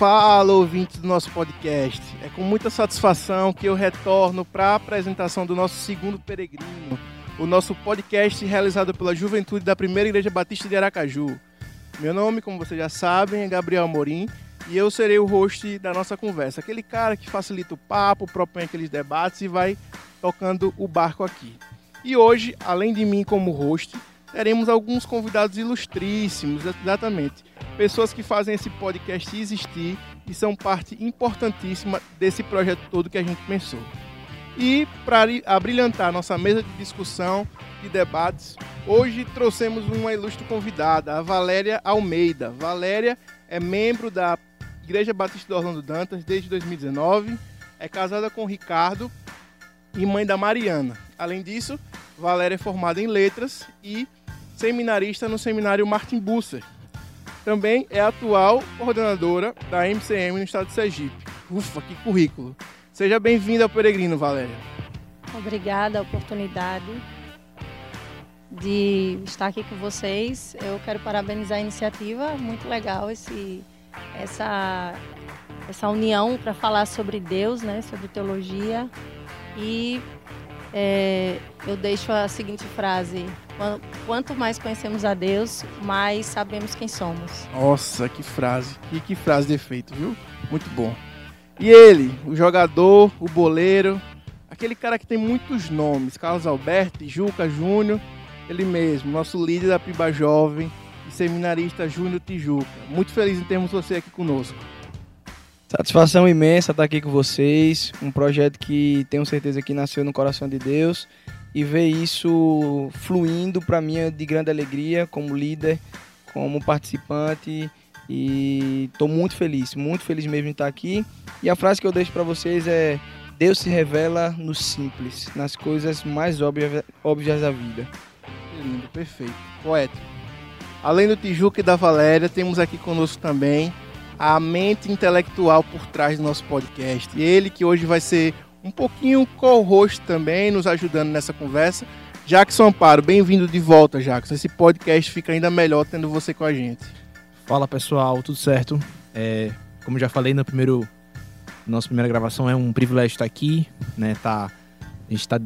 Fala, ouvintes do nosso podcast. É com muita satisfação que eu retorno para a apresentação do nosso segundo peregrino, o nosso podcast realizado pela Juventude da Primeira Igreja Batista de Aracaju. Meu nome, como vocês já sabem, é Gabriel Amorim e eu serei o host da nossa conversa. Aquele cara que facilita o papo, propõe aqueles debates e vai tocando o barco aqui. E hoje, além de mim como host, teremos alguns convidados ilustríssimos, exatamente. Pessoas que fazem esse podcast existir e são parte importantíssima desse projeto todo que a gente pensou. E para abrilhantar nossa mesa de discussão e debates, hoje trouxemos uma ilustre convidada, a Valéria Almeida. Valéria é membro da Igreja Batista do Orlando Dantas desde 2019, é casada com Ricardo e mãe da Mariana. Além disso, Valéria é formada em letras e seminarista no seminário Martin Busser. Também é atual coordenadora da MCM no estado de Sergipe. Ufa, que currículo! Seja bem-vinda ao Peregrino, Valéria. Obrigada a oportunidade de estar aqui com vocês. Eu quero parabenizar a iniciativa, muito legal esse, essa, essa união para falar sobre Deus, né, sobre teologia. E é, eu deixo a seguinte frase: Quanto mais conhecemos a Deus, mais sabemos quem somos. Nossa, que frase. Que, que frase de efeito, viu? Muito bom. E ele, o jogador, o boleiro, aquele cara que tem muitos nomes, Carlos Alberto, Juca Júnior, ele mesmo, nosso líder da Piba Jovem e seminarista Júnior Tijuca. Muito feliz em termos você aqui conosco. Satisfação imensa estar aqui com vocês, um projeto que tenho certeza que nasceu no coração de Deus e ver isso fluindo para mim é de grande alegria como líder, como participante e estou muito feliz, muito feliz mesmo de estar aqui. E a frase que eu deixo para vocês é: Deus se revela no simples, nas coisas mais óbvias, óbvias da vida. Que lindo, perfeito, poético. Além do Tijuca e da Valéria, temos aqui conosco também a mente intelectual por trás do nosso podcast. Ele que hoje vai ser um pouquinho co-host também, nos ajudando nessa conversa. Jackson Amparo, bem-vindo de volta, Jackson. Esse podcast fica ainda melhor tendo você com a gente. Fala pessoal, tudo certo? É, como já falei no primeiro, nossa primeira gravação, é um privilégio estar aqui, né? Tá, a gente está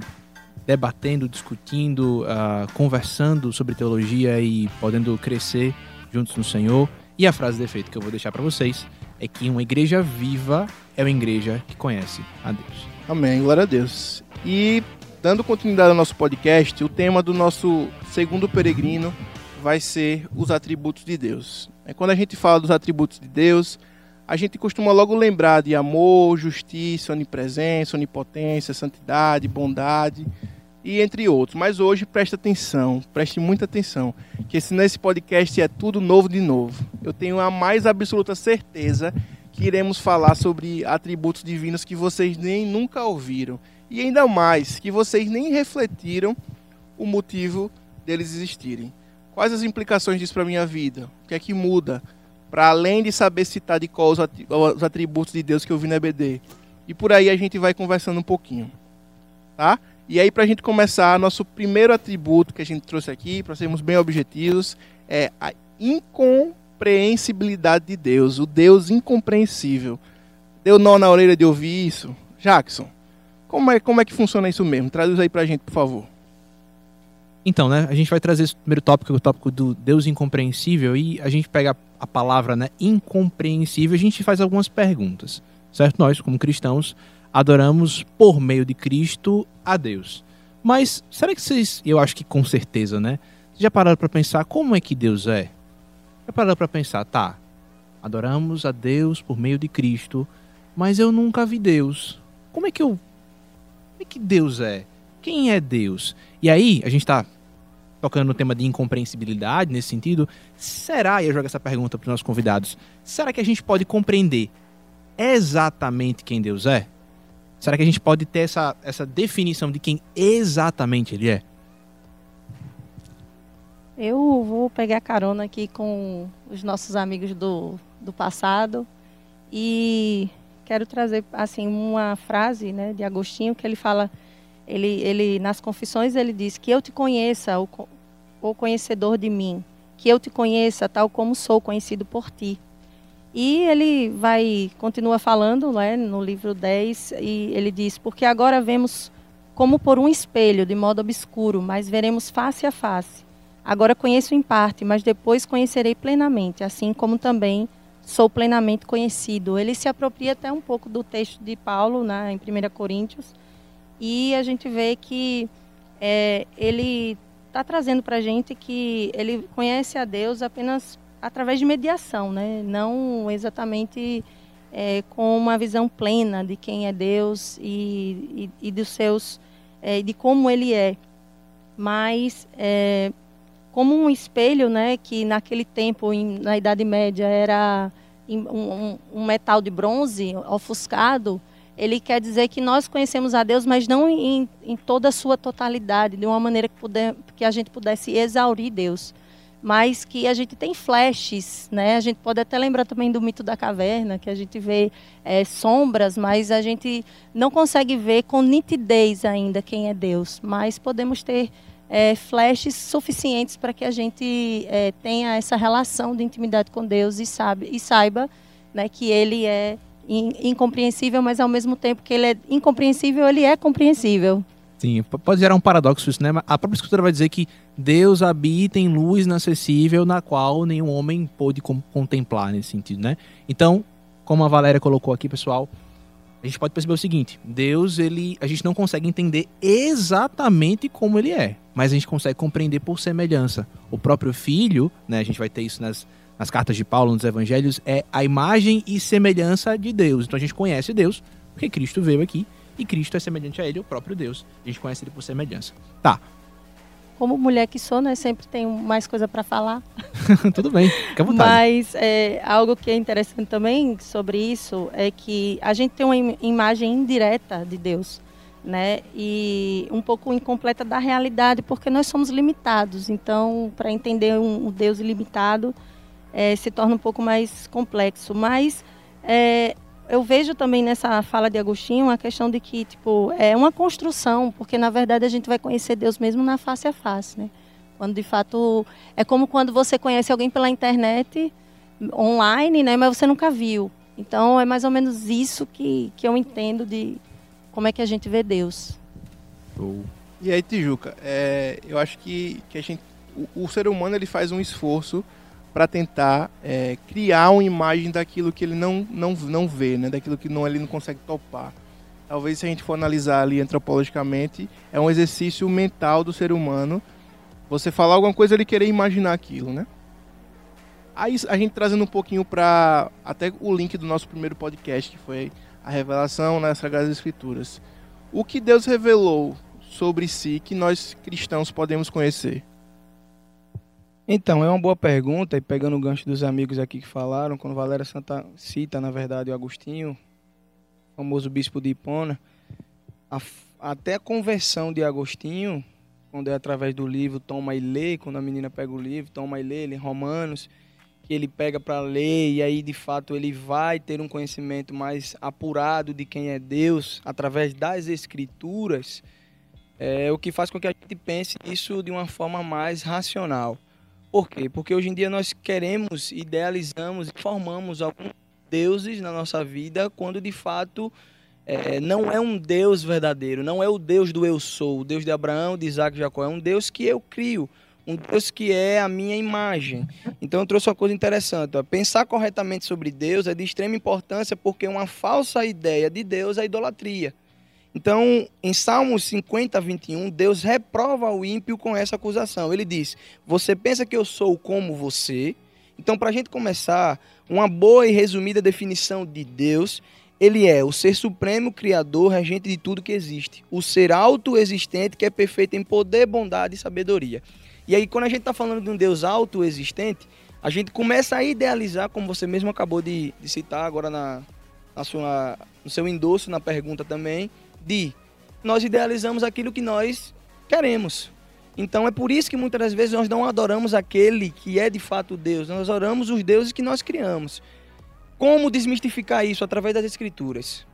debatendo, discutindo, uh, conversando sobre teologia e podendo crescer juntos no Senhor. E a frase de efeito que eu vou deixar para vocês é que uma igreja viva é uma igreja que conhece a Deus. Amém, glória a Deus. E dando continuidade ao nosso podcast, o tema do nosso segundo peregrino vai ser os atributos de Deus. É quando a gente fala dos atributos de Deus, a gente costuma logo lembrar de amor, justiça, onipresença, onipotência, santidade, bondade e entre outros. Mas hoje preste atenção, preste muita atenção, que esse, nesse podcast é tudo novo de novo. Eu tenho a mais absoluta certeza que iremos falar sobre atributos divinos que vocês nem nunca ouviram. E ainda mais, que vocês nem refletiram o motivo deles existirem. Quais as implicações disso para minha vida? O que é que muda? Para além de saber citar de qual os atributos de Deus que eu vi na EBD. E por aí a gente vai conversando um pouquinho. Tá? E aí, para a gente começar, nosso primeiro atributo que a gente trouxe aqui, para sermos bem objetivos, é a incompreensibilidade de Deus, o Deus incompreensível. Deu nó na orelha de ouvir isso? Jackson, como é, como é que funciona isso mesmo? Traduz aí pra gente, por favor. Então, né, a gente vai trazer esse primeiro tópico, o tópico do Deus incompreensível, e a gente pega a palavra né, incompreensível, a gente faz algumas perguntas, certo? Nós, como cristãos, adoramos por meio de Cristo a Deus. Mas será que vocês, eu acho que com certeza, né, já pararam para pensar como é que Deus é? Já parou para pensar, tá? Adoramos a Deus por meio de Cristo, mas eu nunca vi Deus. Como é que eu. Como é que Deus é? Quem é Deus? E aí, a gente está tocando no tema de incompreensibilidade nesse sentido. Será, e eu jogo essa pergunta para os nossos convidados, será que a gente pode compreender exatamente quem Deus é? Será que a gente pode ter essa, essa definição de quem exatamente Ele é? Eu vou pegar carona aqui com os nossos amigos do, do passado e quero trazer assim uma frase né, de Agostinho que ele fala, ele, ele nas confissões ele diz que eu te conheça, o, o conhecedor de mim, que eu te conheça tal como sou conhecido por ti. E ele vai, continua falando né, no livro 10, e ele diz: Porque agora vemos como por um espelho, de modo obscuro, mas veremos face a face. Agora conheço em parte, mas depois conhecerei plenamente, assim como também sou plenamente conhecido. Ele se apropria até um pouco do texto de Paulo, né, em 1 Coríntios, e a gente vê que é, ele está trazendo para a gente que ele conhece a Deus apenas através de mediação, né? não exatamente é, com uma visão plena de quem é Deus e, e, e dos seus, é, de como Ele é, mas é, como um espelho, né, que naquele tempo, em, na Idade Média, era um, um, metal de bronze ofuscado, ele quer dizer que nós conhecemos a Deus, mas não em, em toda a sua totalidade, de uma maneira que, puder, que a gente pudesse exaurir Deus mas que a gente tem flashes, né? A gente pode até lembrar também do mito da caverna, que a gente vê é, sombras, mas a gente não consegue ver com nitidez ainda quem é Deus. Mas podemos ter é, flashes suficientes para que a gente é, tenha essa relação de intimidade com Deus e, sabe, e saiba né, que Ele é incompreensível, mas ao mesmo tempo que Ele é incompreensível, Ele é compreensível. Sim, pode gerar um paradoxo isso, né? A própria escritura vai dizer que Deus habita em luz inacessível na qual nenhum homem pôde contemplar nesse sentido, né? Então, como a Valéria colocou aqui, pessoal, a gente pode perceber o seguinte: Deus, ele, a gente não consegue entender exatamente como ele é, mas a gente consegue compreender por semelhança. O próprio Filho, né? A gente vai ter isso nas, nas cartas de Paulo, nos Evangelhos, é a imagem e semelhança de Deus. Então a gente conhece Deus porque Cristo veio aqui e Cristo é semelhante a ele, o próprio Deus. A gente conhece ele por semelhança. Tá. Como mulher que sou, né, sempre tenho mais coisa para falar. Tudo bem, fica à vontade. Mas é, algo que é interessante também sobre isso é que a gente tem uma imagem indireta de Deus, né? E um pouco incompleta da realidade, porque nós somos limitados. Então, para entender um, um, Deus ilimitado, é, se torna um pouco mais complexo. Mas é, eu vejo também nessa fala de Agostinho a questão de que, tipo, é uma construção, porque na verdade a gente vai conhecer Deus mesmo na face a face, né? Quando de fato é como quando você conhece alguém pela internet, online, né, mas você nunca viu. Então é mais ou menos isso que, que eu entendo de como é que a gente vê Deus. E aí, Tijuca, é, eu acho que, que a gente, o, o ser humano ele faz um esforço para tentar é, criar uma imagem daquilo que ele não, não, não vê, né? daquilo que não, ele não consegue topar. Talvez se a gente for analisar ali antropologicamente, é um exercício mental do ser humano. Você falar alguma coisa, ele querer imaginar aquilo, né? Aí a gente trazendo um pouquinho para até o link do nosso primeiro podcast, que foi a revelação nas Sagradas Escrituras. O que Deus revelou sobre si que nós cristãos podemos conhecer? Então, é uma boa pergunta, e pegando o gancho dos amigos aqui que falaram, quando Valéria Santa cita, na verdade, o Agostinho, famoso bispo de Hipona, a, até a conversão de Agostinho, quando é através do livro Toma e Lê, quando a menina pega o livro, Toma e Lê, ele, em Romanos, que ele pega para ler e aí de fato ele vai ter um conhecimento mais apurado de quem é Deus através das escrituras, é o que faz com que a gente pense isso de uma forma mais racional. Por quê? Porque hoje em dia nós queremos, idealizamos formamos alguns deuses na nossa vida, quando de fato é, não é um Deus verdadeiro, não é o Deus do eu sou, o Deus de Abraão, de Isaac e Jacó, é um Deus que eu crio, um Deus que é a minha imagem. Então eu trouxe uma coisa interessante, ó. pensar corretamente sobre Deus é de extrema importância porque uma falsa ideia de Deus é idolatria. Então, em Salmos 50, 21, Deus reprova o ímpio com essa acusação. Ele diz: Você pensa que eu sou como você? Então, para a gente começar, uma boa e resumida definição de Deus, ele é o ser supremo, criador, regente de tudo que existe. O ser autoexistente que é perfeito em poder, bondade e sabedoria. E aí, quando a gente está falando de um Deus autoexistente, a gente começa a idealizar, como você mesmo acabou de, de citar agora na, na sua, no seu endosso, na pergunta também, de nós idealizamos aquilo que nós queremos. Então é por isso que muitas das vezes nós não adoramos aquele que é de fato Deus, nós adoramos os deuses que nós criamos. Como desmistificar isso através das escrituras?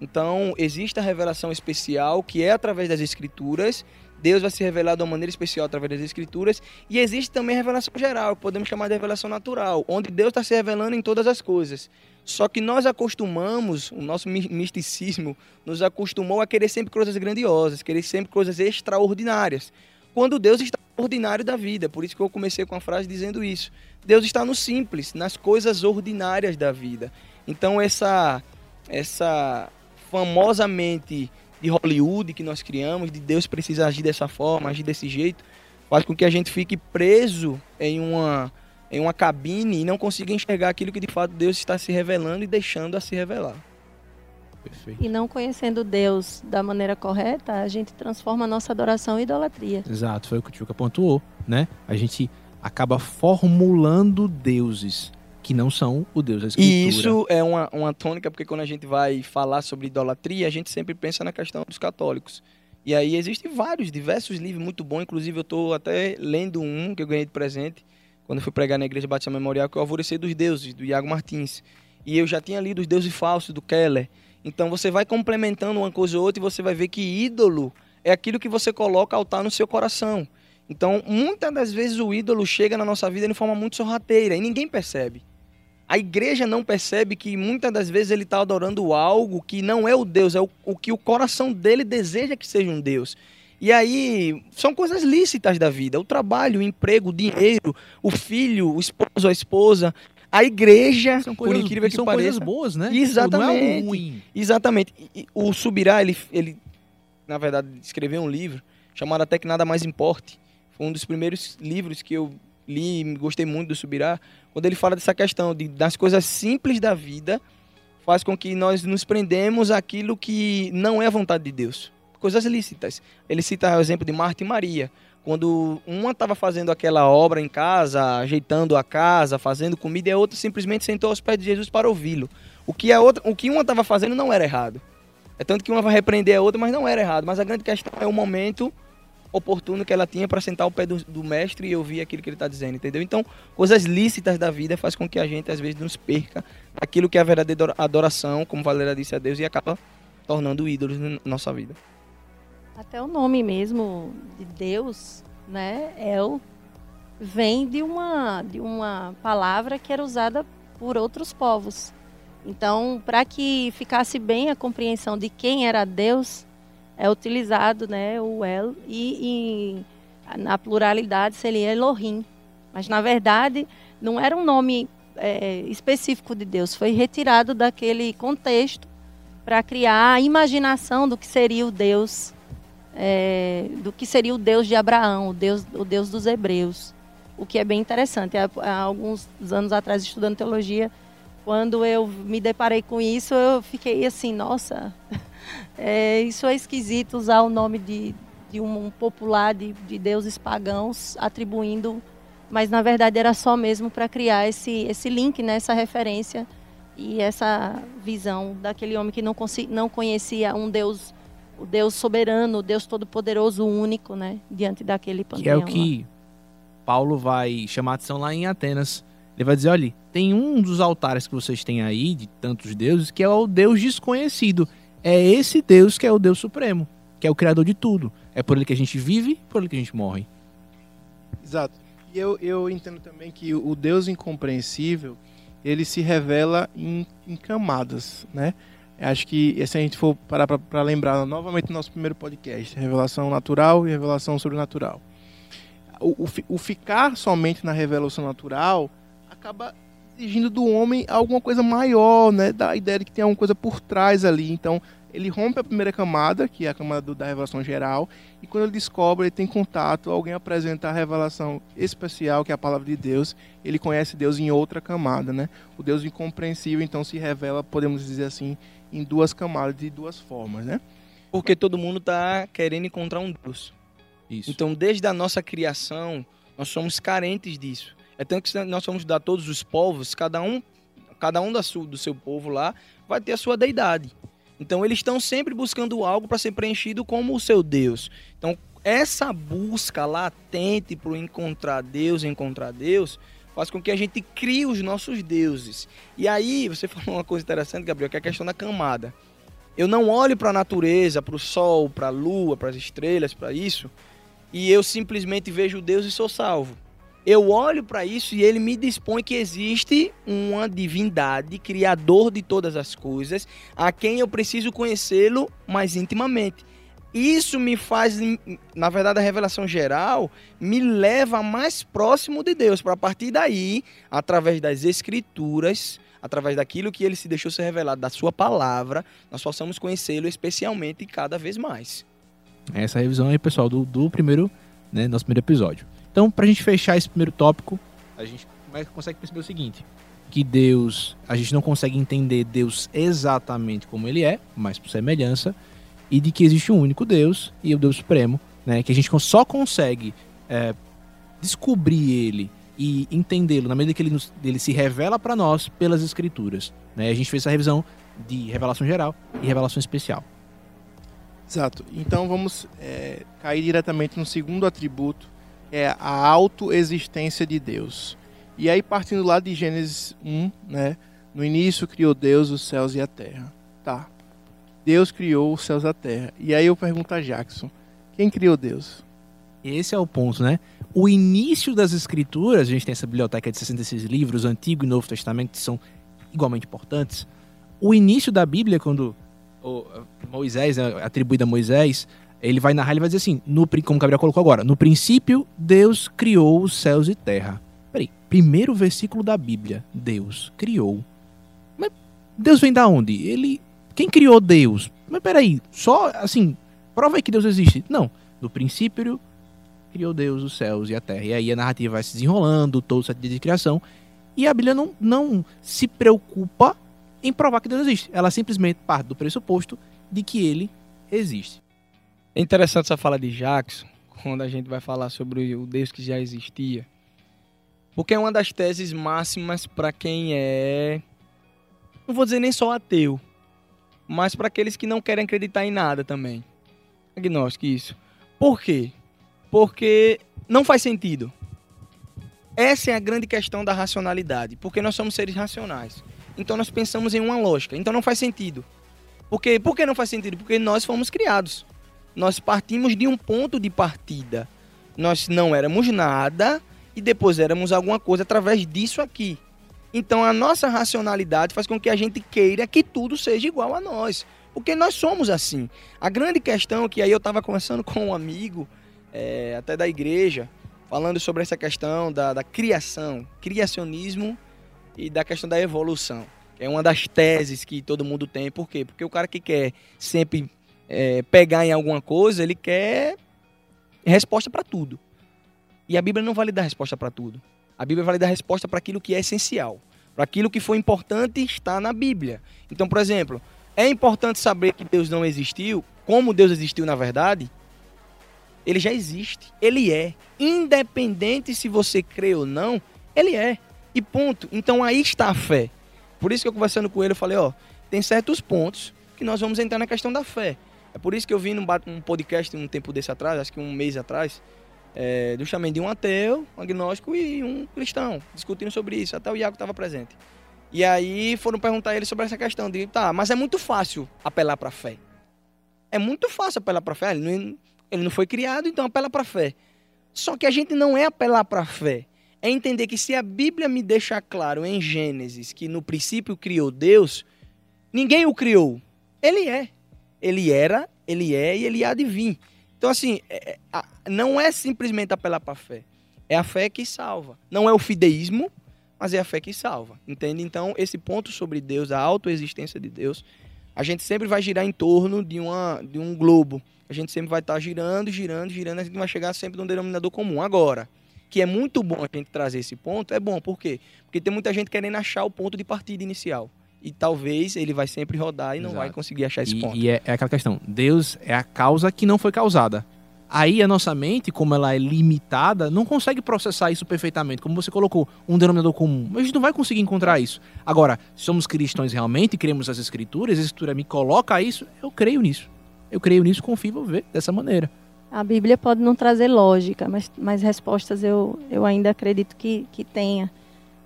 Então, existe a revelação especial que é através das escrituras Deus vai se revelar de uma maneira especial através das Escrituras. E existe também a revelação geral, podemos chamar de revelação natural, onde Deus está se revelando em todas as coisas. Só que nós acostumamos, o nosso misticismo nos acostumou a querer sempre coisas grandiosas, querer sempre coisas extraordinárias. Quando Deus está no ordinário da vida. Por isso que eu comecei com a frase dizendo isso. Deus está no simples, nas coisas ordinárias da vida. Então essa essa famosamente de Hollywood que nós criamos, de Deus precisa agir dessa forma, agir desse jeito, faz com que a gente fique preso em uma, em uma cabine e não consiga enxergar aquilo que de fato Deus está se revelando e deixando a se revelar. Perfeito. E não conhecendo Deus da maneira correta, a gente transforma a nossa adoração em idolatria. Exato, foi o que o Tchuca pontuou, né? A gente acaba formulando deuses que não são o Deus da Escritura. E isso é uma, uma tônica, porque quando a gente vai falar sobre idolatria, a gente sempre pensa na questão dos católicos. E aí existem vários, diversos livros muito bons, inclusive eu estou até lendo um que eu ganhei de presente, quando fui pregar na Igreja Batista Memorial, que é o Alvorecer dos Deuses, do Iago Martins. E eu já tinha lido Os Deuses Falsos, do Keller. Então você vai complementando uma coisa ou outra e você vai ver que ídolo é aquilo que você coloca altar no seu coração. Então, muitas das vezes o ídolo chega na nossa vida de forma muito sorrateira e ninguém percebe. A igreja não percebe que muitas das vezes ele está adorando algo que não é o Deus, é o, o que o coração dele deseja que seja um Deus. E aí, são coisas lícitas da vida: o trabalho, o emprego, o dinheiro, o filho, o esposo, a esposa. A igreja, são coisas, por incrível que são pareça, coisas boas, né? Exatamente. Não é ruim. Exatamente. E, o Subirá, ele, ele, na verdade, escreveu um livro chamado Até que Nada Mais Importe. Foi um dos primeiros livros que eu li gostei muito do Subirá, quando ele fala dessa questão de, das coisas simples da vida, faz com que nós nos prendemos àquilo que não é a vontade de Deus. Coisas lícitas. Ele cita o exemplo de Marta e Maria. Quando uma estava fazendo aquela obra em casa, ajeitando a casa, fazendo comida, e a outra simplesmente sentou aos pés de Jesus para ouvi-lo. O que a outra, o que uma estava fazendo não era errado. É tanto que uma vai repreender a outra, mas não era errado. Mas a grande questão é o momento oportuno que ela tinha para sentar ao pé do, do, mestre e ouvir aquilo que ele está dizendo, entendeu? Então, coisas lícitas da vida faz com que a gente às vezes nos perca aquilo que é a verdadeira adoração, como Valéria disse a Deus, e acaba tornando ídolos na nossa vida. Até o nome mesmo de Deus, né, El, vem de uma de uma palavra que era usada por outros povos. Então, para que ficasse bem a compreensão de quem era Deus, é utilizado né, o El e, e na pluralidade seria Elohim. Mas na verdade não era um nome é, específico de Deus, foi retirado daquele contexto para criar a imaginação do que seria o Deus, é, do que seria o Deus de Abraão, o Deus, o Deus dos Hebreus. O que é bem interessante. Há, há alguns anos atrás, estudando teologia, quando eu me deparei com isso, eu fiquei assim, nossa, é, isso é esquisito usar o nome de, de um popular de, de deuses pagãos, atribuindo, mas na verdade era só mesmo para criar esse, esse link, né, essa referência e essa visão daquele homem que não, não conhecia um Deus, o Deus soberano, o Deus todo-poderoso, único, né, diante daquele panteão. Que é o que Paulo vai chamar atenção lá em Atenas. Ele vai dizer, olha, tem um dos altares que vocês têm aí, de tantos deuses, que é o Deus desconhecido. É esse Deus que é o Deus Supremo, que é o Criador de tudo. É por ele que a gente vive, por ele que a gente morre. Exato. E eu, eu entendo também que o Deus incompreensível, ele se revela em, em camadas, né? Acho que se a gente for parar para lembrar novamente no nosso primeiro podcast, revelação natural e revelação sobrenatural. O, o, o ficar somente na revelação natural acaba exigindo do homem alguma coisa maior, né? Da ideia de que tem alguma coisa por trás ali. Então, ele rompe a primeira camada, que é a camada do, da revelação geral, e quando ele descobre, ele tem contato, alguém apresenta a revelação especial, que é a palavra de Deus, ele conhece Deus em outra camada, né? O Deus incompreensível, então, se revela, podemos dizer assim, em duas camadas, de duas formas, né? Porque todo mundo está querendo encontrar um Deus. Isso. Então, desde a nossa criação, nós somos carentes disso. É tanto que nós vamos dar todos os povos, cada um, cada um da sua, do seu povo lá vai ter a sua deidade. Então eles estão sempre buscando algo para ser preenchido como o seu Deus. Então essa busca latente por encontrar Deus, encontrar Deus, faz com que a gente crie os nossos deuses. E aí você falou uma coisa interessante, Gabriel, que é a questão da camada. Eu não olho para a natureza, para o sol, para a lua, para as estrelas, para isso, e eu simplesmente vejo Deus e sou salvo. Eu olho para isso e ele me dispõe que existe uma divindade, criador de todas as coisas, a quem eu preciso conhecê-lo mais intimamente. Isso me faz, na verdade, a revelação geral me leva mais próximo de Deus, para a partir daí, através das escrituras, através daquilo que ele se deixou ser revelado, da sua palavra, nós possamos conhecê-lo especialmente e cada vez mais. Essa é revisão aí, pessoal, do, do primeiro, né, nosso primeiro episódio. Então, para a gente fechar esse primeiro tópico, a gente consegue perceber o seguinte: que Deus, a gente não consegue entender Deus exatamente como ele é, mas por semelhança, e de que existe um único Deus e o Deus Supremo, né, que a gente só consegue é, descobrir ele e entendê-lo na medida que ele, nos, ele se revela para nós pelas Escrituras. Né? A gente fez essa revisão de revelação geral e revelação especial. Exato. Então vamos é, cair diretamente no segundo atributo, é a autoexistência de Deus. E aí, partindo lá de Gênesis 1, né? No início criou Deus os céus e a terra. Tá. Deus criou os céus e a terra. E aí eu pergunto a Jackson: quem criou Deus? Esse é o ponto, né? O início das escrituras, a gente tem essa biblioteca de 66 livros, Antigo e Novo Testamento, que são igualmente importantes. O início da Bíblia, quando Moisés, né, atribuído a Moisés, ele vai narrar, ele vai dizer assim, no, como o Gabriel colocou agora, no princípio Deus criou os céus e terra. Peraí, primeiro versículo da Bíblia, Deus criou. Mas Deus vem da onde? Ele, quem criou Deus? Mas peraí, só assim, prova aí que Deus existe. Não, no princípio criou Deus os céus e a terra. E aí a narrativa vai se desenrolando, todo o sete dias de criação. E a Bíblia não, não se preocupa em provar que Deus existe. Ela simplesmente parte do pressuposto de que ele existe. É interessante essa fala de Jackson, quando a gente vai falar sobre o Deus que já existia. Porque é uma das teses máximas para quem é. Não vou dizer nem só ateu, mas para aqueles que não querem acreditar em nada também. Agnóstico, isso. Por quê? Porque não faz sentido. Essa é a grande questão da racionalidade, porque nós somos seres racionais. Então nós pensamos em uma lógica. Então não faz sentido. Porque, por que não faz sentido? Porque nós fomos criados. Nós partimos de um ponto de partida. Nós não éramos nada e depois éramos alguma coisa através disso aqui. Então a nossa racionalidade faz com que a gente queira que tudo seja igual a nós. Porque nós somos assim. A grande questão que aí eu estava conversando com um amigo é, até da igreja, falando sobre essa questão da, da criação, criacionismo e da questão da evolução. É uma das teses que todo mundo tem. Por quê? Porque o cara que quer sempre é, pegar em alguma coisa, ele quer resposta para tudo. E a Bíblia não vai lhe dar resposta para tudo. A Bíblia vai lhe dar resposta para aquilo que é essencial. Para aquilo que foi importante está na Bíblia. Então, por exemplo, é importante saber que Deus não existiu, como Deus existiu na verdade, ele já existe. Ele é. Independente se você crê ou não, ele é. E ponto. Então aí está a fé. Por isso que eu conversando com ele, eu falei, ó, tem certos pontos que nós vamos entrar na questão da fé. É por isso que eu vi num um podcast um tempo desse atrás, acho que um mês atrás, é, justamente de um ateu, um agnóstico e um cristão, discutindo sobre isso. Até o Iago estava presente. E aí foram perguntar a ele sobre essa questão de, tá, mas é muito fácil apelar para a fé. É muito fácil apelar para a fé. Ele não, ele não foi criado, então apela para a fé. Só que a gente não é apelar para a fé. É entender que se a Bíblia me deixa claro em Gênesis que no princípio criou Deus, ninguém o criou. Ele é. Ele era, ele é e ele há de vir. Então, assim, é, é, não é simplesmente apelar para a fé. É a fé que salva. Não é o fideísmo, mas é a fé que salva. Entende? Então, esse ponto sobre Deus, a autoexistência de Deus, a gente sempre vai girar em torno de, uma, de um globo a gente sempre vai estar girando, girando, girando, a gente vai chegar sempre num denominador comum. Agora, que é muito bom a gente trazer esse ponto, é bom, por quê? Porque tem muita gente querendo achar o ponto de partida inicial. E talvez ele vai sempre rodar e não Exato. vai conseguir achar esse e, ponto. E é, é aquela questão: Deus é a causa que não foi causada. Aí a nossa mente, como ela é limitada, não consegue processar isso perfeitamente. Como você colocou, um denominador comum. Mas a gente não vai conseguir encontrar isso. Agora, se somos cristãos realmente, cremos as escrituras, a escritura me coloca isso, eu creio nisso. Eu creio nisso, confio e vou ver dessa maneira. A Bíblia pode não trazer lógica, mas, mas respostas eu, eu ainda acredito que, que tenha.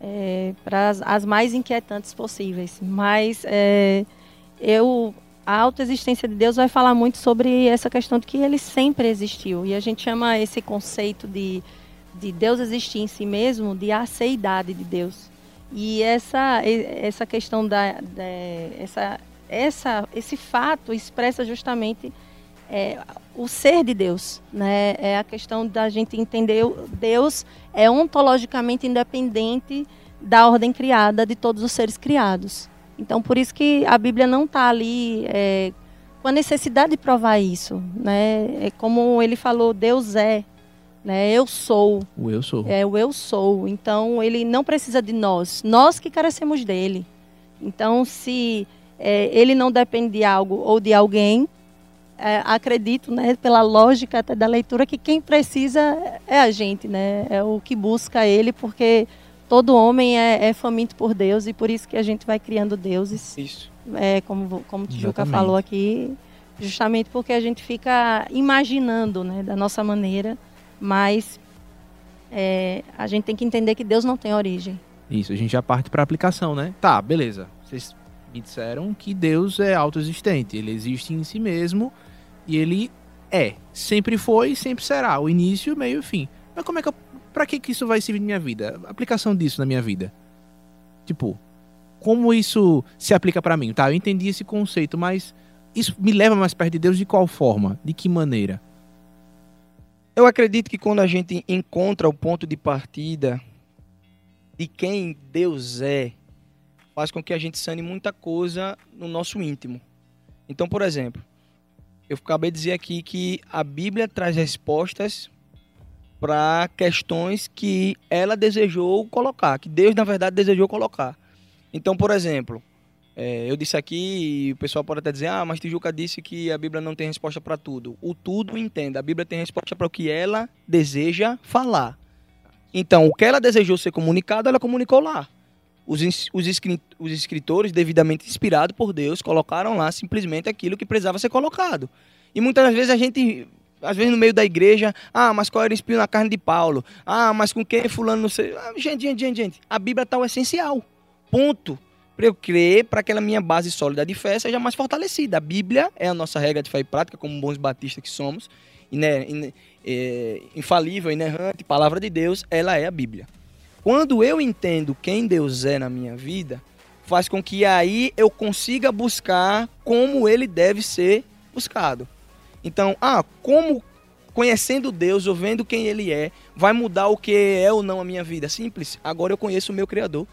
É, para as, as, mais inquietantes possíveis. Mas é, eu a autoexistência de Deus vai falar muito sobre essa questão de que ele sempre existiu. E a gente chama esse conceito de, de Deus existir em si mesmo de aceidade de Deus. E essa, essa questão da, da essa, essa, esse fato expressa justamente é, o ser de Deus, né? É a questão da gente entender Deus é ontologicamente independente da ordem criada de todos os seres criados. Então, por isso que a Bíblia não está ali é, com a necessidade de provar isso, né? É como ele falou, Deus é, né? Eu sou. O eu sou. É o eu sou. Então, ele não precisa de nós, nós que carecemos dele. Então, se é, ele não depende de algo ou de alguém, é, acredito, né, pela lógica até da leitura, que quem precisa é a gente, né? É o que busca ele, porque todo homem é, é, faminto por Deus e por isso que a gente vai criando deuses. Isso. É, como, como o Tijuca falou aqui, justamente porque a gente fica imaginando né, da nossa maneira, mas é, a gente tem que entender que Deus não tem origem. Isso, a gente já parte para a aplicação, né? Tá, beleza. Vocês me disseram que Deus é autoexistente, ele existe em si mesmo e ele é, sempre foi e sempre será, o início, meio e fim. Mas como é que eu Pra que, que isso vai servir na minha vida? aplicação disso na minha vida. Tipo, como isso se aplica para mim? Tá, eu entendi esse conceito, mas isso me leva mais perto de Deus de qual forma? De que maneira? Eu acredito que quando a gente encontra o ponto de partida de quem Deus é, faz com que a gente sane muita coisa no nosso íntimo. Então, por exemplo, eu acabei de dizer aqui que a Bíblia traz respostas para questões que ela desejou colocar, que Deus na verdade desejou colocar. Então, por exemplo, é, eu disse aqui, e o pessoal pode até dizer, ah, mas Tijuca disse que a Bíblia não tem resposta para tudo. O tudo entenda, a Bíblia tem resposta para o que ela deseja falar. Então, o que ela desejou ser comunicado, ela comunicou lá. Os, os, os escritores, devidamente inspirados por Deus, colocaram lá simplesmente aquilo que precisava ser colocado. E muitas vezes a gente às vezes no meio da igreja, ah, mas qual era o espinho na carne de Paulo? Ah, mas com quem fulano não sei. Ah, gente, gente, gente, gente, a Bíblia está o essencial. Ponto. Para eu crer, para aquela minha base sólida de fé seja mais fortalecida. A Bíblia é a nossa regra de fé e prática, como bons batistas que somos, iner, iner, é, infalível, inerrante, palavra de Deus, ela é a Bíblia. Quando eu entendo quem Deus é na minha vida, faz com que aí eu consiga buscar como ele deve ser buscado. Então, ah, como conhecendo Deus ou vendo quem Ele é, vai mudar o que é ou não a minha vida? Simples. Agora eu conheço o meu Criador.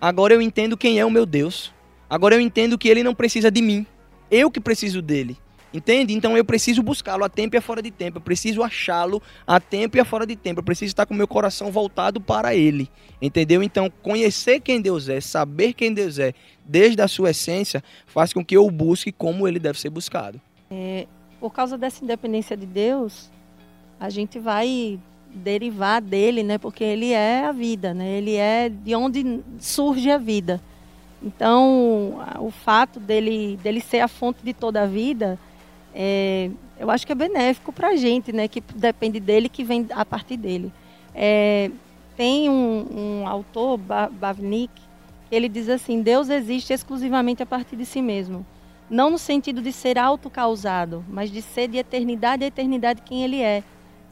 Agora eu entendo quem é o meu Deus. Agora eu entendo que Ele não precisa de mim. Eu que preciso dele. Entende? Então eu preciso buscá-lo a tempo e a fora de tempo. Eu preciso achá-lo a tempo e a fora de tempo. Eu preciso estar com o meu coração voltado para ele. Entendeu? Então, conhecer quem Deus é, saber quem Deus é, desde a sua essência, faz com que eu busque como ele deve ser buscado. É, por causa dessa independência de Deus, a gente vai derivar dele, né? Porque ele é a vida, né? Ele é de onde surge a vida. Então, o fato dele, dele ser a fonte de toda a vida, é, eu acho que é benéfico para a gente, né? Que depende dele, que vem a partir dele. É, tem um, um autor, Bavnik, que ele diz assim: Deus existe exclusivamente a partir de si mesmo não no sentido de ser autocausado, mas de ser de eternidade a eternidade quem ele é,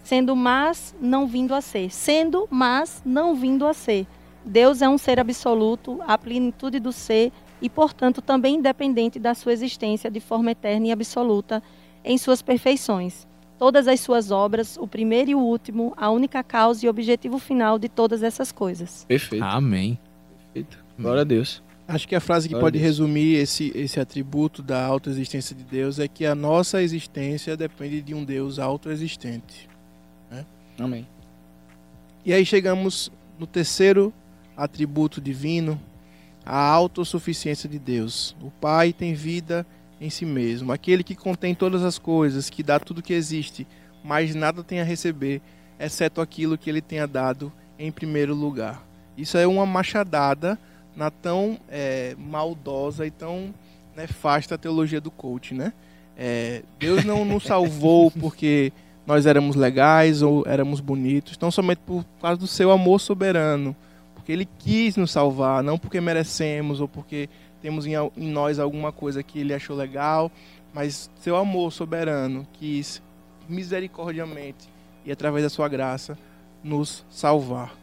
sendo mas não vindo a ser, sendo mas não vindo a ser. Deus é um ser absoluto, a plenitude do ser e, portanto, também independente da sua existência de forma eterna e absoluta em suas perfeições. Todas as suas obras, o primeiro e o último, a única causa e objetivo final de todas essas coisas. Perfeito. Amém. Perfeito. Glória a Deus. Acho que a frase que pode resumir esse, esse atributo da autoexistência de Deus é que a nossa existência depende de um Deus autoexistente. Né? Amém. E aí chegamos no terceiro atributo divino, a autossuficiência de Deus. O Pai tem vida em si mesmo, aquele que contém todas as coisas, que dá tudo que existe, mas nada tem a receber, exceto aquilo que ele tenha dado em primeiro lugar. Isso é uma machadada na tão é, maldosa e tão nefasta teologia do coach, né? É, Deus não nos salvou porque nós éramos legais ou éramos bonitos, tão somente por causa do seu amor soberano, porque Ele quis nos salvar, não porque merecemos ou porque temos em, em nós alguma coisa que ele achou legal, mas seu amor soberano quis misericordiamente e através da sua graça nos salvar.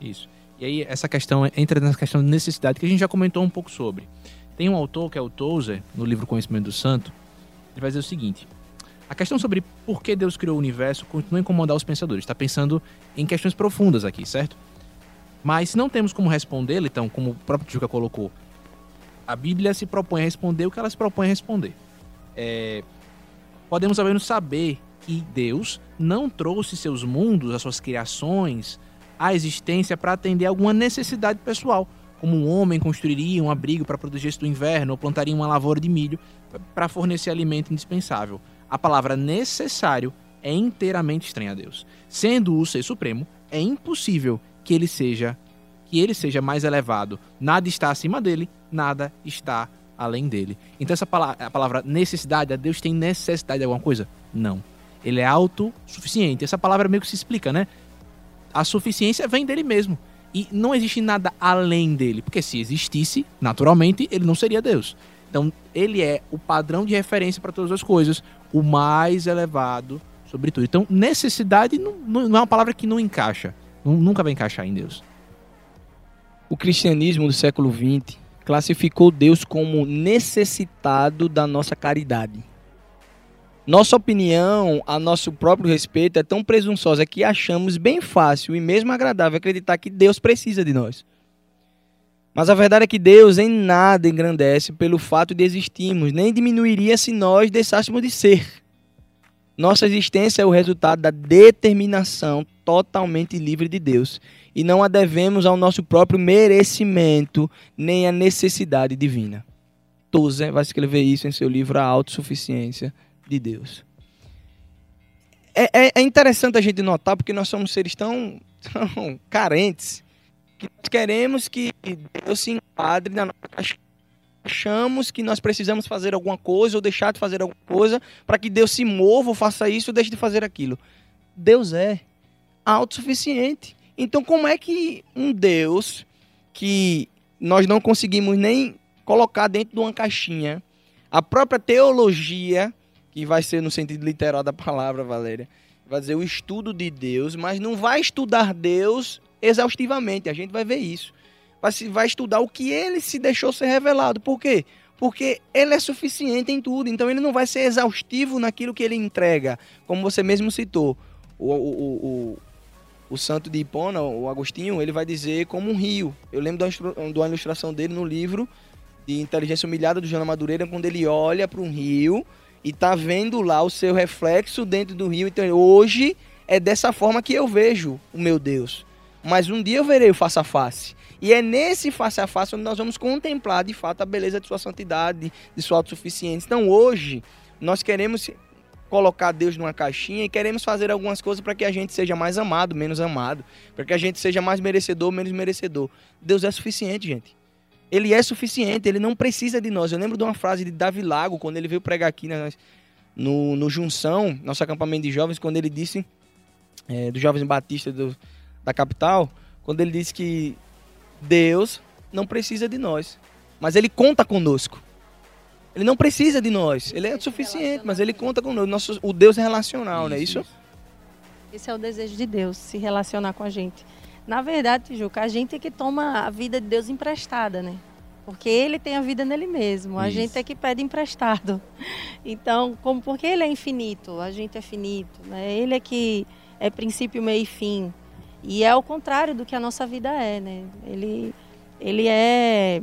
Isso. E aí essa questão entra nessa questão de necessidade que a gente já comentou um pouco sobre. Tem um autor que é o Tozer, no livro Conhecimento do Santo, ele vai dizer o seguinte: a questão sobre por que Deus criou o universo continua a incomodar os pensadores. Está pensando em questões profundas aqui, certo? Mas se não temos como respondê-la, então, como o próprio Juca colocou, a Bíblia se propõe a responder o que ela se propõe a responder. É, podemos ao menos saber que Deus não trouxe seus mundos, as suas criações, à existência para atender alguma necessidade pessoal, como um homem construiria um abrigo para proteger-se do inverno ou plantaria uma lavoura de milho para fornecer alimento indispensável. A palavra necessário é inteiramente estranha a Deus. Sendo o ser supremo, é impossível que ele seja que ele seja mais elevado. Nada está acima dele, nada está além dele. Então essa palavra, a palavra necessidade, Deus tem necessidade de alguma coisa? Não. Ele é autossuficiente. Essa palavra meio que se explica, né? A suficiência vem dele mesmo. E não existe nada além dele. Porque se existisse, naturalmente, ele não seria Deus. Então, ele é o padrão de referência para todas as coisas, o mais elevado sobre tudo. Então, necessidade não, não é uma palavra que não encaixa. Nunca vai encaixar em Deus. O cristianismo do século XX classificou Deus como necessitado da nossa caridade. Nossa opinião a nosso próprio respeito é tão presunçosa que achamos bem fácil e mesmo agradável acreditar que Deus precisa de nós. Mas a verdade é que Deus em nada engrandece pelo fato de existirmos, nem diminuiria se nós deixássemos de ser. Nossa existência é o resultado da determinação totalmente livre de Deus e não a devemos ao nosso próprio merecimento nem à necessidade divina. Tozer vai escrever isso em seu livro A Autossuficiência de Deus. É, é, é, interessante a gente notar porque nós somos seres tão, tão carentes que queremos que Deus se enquadre na nossa achamos que nós precisamos fazer alguma coisa ou deixar de fazer alguma coisa para que Deus se mova ou faça isso ou deixe de fazer aquilo. Deus é autossuficiente. Então, como é que um Deus que nós não conseguimos nem colocar dentro de uma caixinha, a própria teologia, que vai ser no sentido literal da palavra, Valéria, vai dizer o estudo de Deus, mas não vai estudar Deus exaustivamente, a gente vai ver isso. Vai, estudar o que ele se deixou ser revelado. Por quê? Porque ele é suficiente em tudo, então ele não vai ser exaustivo naquilo que ele entrega, como você mesmo citou. O, o, o, o santo de Hipona, o Agostinho, ele vai dizer como um rio. Eu lembro de uma ilustração dele no livro de Inteligência Humilhada do Joana Madureira, quando ele olha para um rio e tá vendo lá o seu reflexo dentro do rio. Então, hoje é dessa forma que eu vejo o meu Deus. Mas um dia eu verei o face a face. E é nesse face a face onde nós vamos contemplar de fato a beleza de sua santidade, de sua autossuficiência. Então hoje nós queremos colocar Deus numa caixinha e queremos fazer algumas coisas para que a gente seja mais amado, menos amado, para que a gente seja mais merecedor, menos merecedor. Deus é suficiente, gente. Ele é suficiente, ele não precisa de nós. Eu lembro de uma frase de Davi Lago, quando ele veio pregar aqui no, no Junção, nosso acampamento de jovens, quando ele disse, é, dos jovens batistas do, da capital, quando ele disse que Deus não precisa de nós, mas ele conta conosco. Ele não precisa de nós. Ele é suficiente, mas ele conta com Nosso, o Deus é relacional, não é isso? Esse é o desejo de Deus, se relacionar com a gente. Na verdade, Juca, a gente é que toma a vida de Deus emprestada, né? Porque ele tem a vida nele mesmo, a Isso. gente é que pede emprestado. Então, como porque ele é infinito, a gente é finito, né? Ele é que é princípio, meio e fim. E é o contrário do que a nossa vida é, né? Ele ele é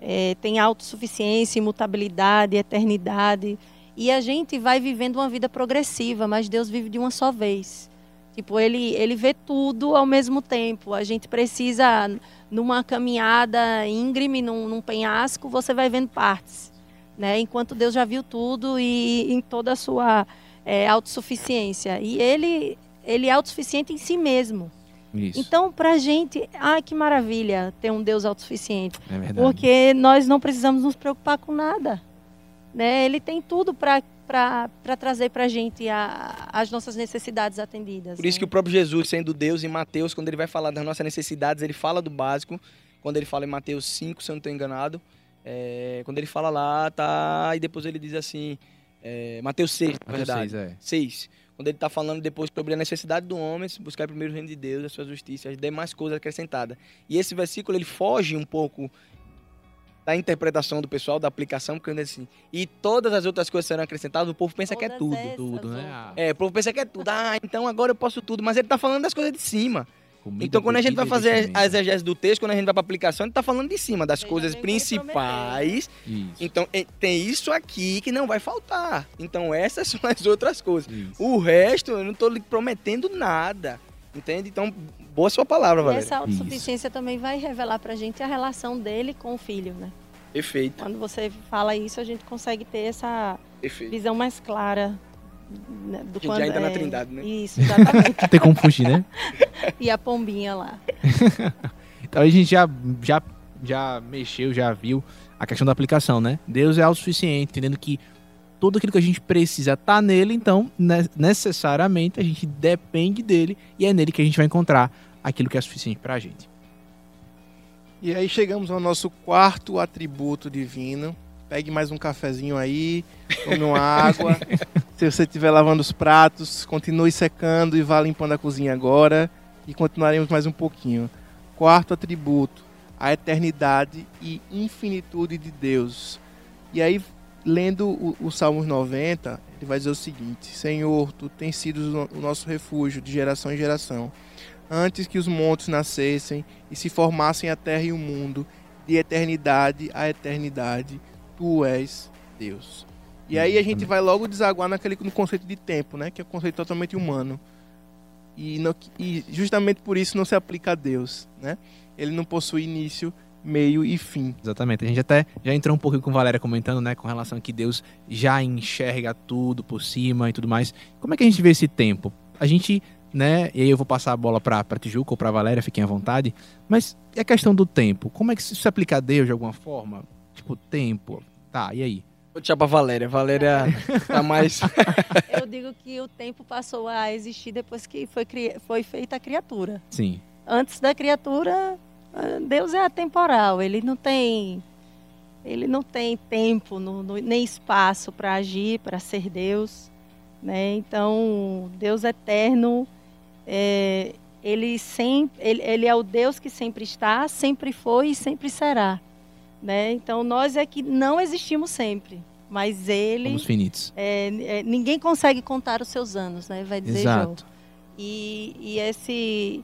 é, tem autossuficiência, imutabilidade, eternidade. E a gente vai vivendo uma vida progressiva, mas Deus vive de uma só vez. Tipo, ele, ele vê tudo ao mesmo tempo. A gente precisa, numa caminhada íngreme, num, num penhasco, você vai vendo partes. Né? Enquanto Deus já viu tudo e em toda a sua é, autossuficiência. E ele, ele é autossuficiente em si mesmo. Isso. Então, para a gente, ai que maravilha ter um Deus autossuficiente. É verdade. Porque nós não precisamos nos preocupar com nada. Né? Ele tem tudo para para trazer para a gente as nossas necessidades atendidas. Por isso né? que o próprio Jesus, sendo Deus, em Mateus, quando ele vai falar das nossas necessidades, ele fala do básico. Quando ele fala em Mateus 5, se eu não estou enganado, É, quando ele fala lá, tá. E depois ele diz assim. É, Mateus 6, na Mateus verdade. 6, é. 6. Quando ele está falando depois sobre a necessidade do homem se buscar primeiro o reino de Deus, a sua justiça, as demais coisas acrescentadas. E esse versículo ele foge um pouco da interpretação do pessoal, da aplicação, porque ele diz assim, e todas as outras coisas serão acrescentadas, o povo pensa que é Todas tudo. essas Tudo, né? É, o povo pensa que é tudo. Ah, então agora eu posso tudo. Mas ele está falando das coisas de cima. Comida, Então, quando a gente vai fazer vestimenta. a exegese do texto, quando a gente vai para aplicação, ele está falando de cima, das Veja coisas principais. Isso, Então, tem isso aqui que não vai faltar. Então, essas são as outras coisas. isso. O resto, eu não estou lhe prometendo nada. Entende? Então, boa sua palavra, E Valéria. essa autossuficiência também vai revelar pra gente a relação dele com o filho, né? Perfeito, Quando você fala isso, a gente consegue ter essa perfeito. visão mais clara né, do gente quando já entra na é- trindade, né? Isso, exatamente. Não tem como fugir, né? e a pombinha lá. Então a gente já, já, já mexeu, já viu a questão da aplicação, né? Deus é autossuficiente, entendendo que tudo aquilo que a gente precisa tá nele, então ne- necessariamente a gente depende dele e é nele que a gente vai encontrar aquilo que é suficiente pra gente. E aí chegamos ao nosso quarto atributo divino. Pegue mais um cafezinho aí, tome uma água. Se você estiver lavando os pratos, continue secando e vá limpando a cozinha agora. E continuaremos mais um pouquinho. Quarto atributo, a eternidade e infinitude de Deus. E aí, lendo o, o Salmos 90, ele vai dizer o seguinte: Senhor, tu tens sido o no- o nosso refúgio de geração em geração. Antes que os montes nascessem e se formassem a terra e o mundo, de eternidade a eternidade, tu és Deus. E aí a gente vai logo desaguar naquele no conceito de tempo, né, que é um conceito totalmente humano. E, não- e justamente por isso não se aplica a Deus, né? Ele não possui início, meio e fim. Exatamente. A gente até já entrou um pouquinho com a Valéria comentando, né, com relação a que Deus já enxerga tudo por cima e tudo mais. Como é que a gente vê esse tempo? A gente, né, e aí eu vou passar a bola pra, pra Tijuca ou pra Valéria, fiquem à vontade, mas a questão do tempo? Como é que isso se aplica a Deus de alguma forma? Tipo, tempo. Tá, e aí? Vou deixar pra Valéria. Valéria tá mais. Eu digo que o tempo passou a existir depois que foi, cri- foi feita a criatura. Sim. Antes da criatura, ah, Deus é atemporal. Ele não tem, ele não tem tempo no- no- nem espaço para agir, para ser Deus, né? Então, Deus eterno, é, ele sempre, ele, ele é o Deus que sempre está, sempre foi e sempre será, né? Então, nós é que não existimos sempre, mas Ele Somos finitos. é, é, ninguém consegue contar os seus anos, né? Vai dizer. Exato. E, e esse,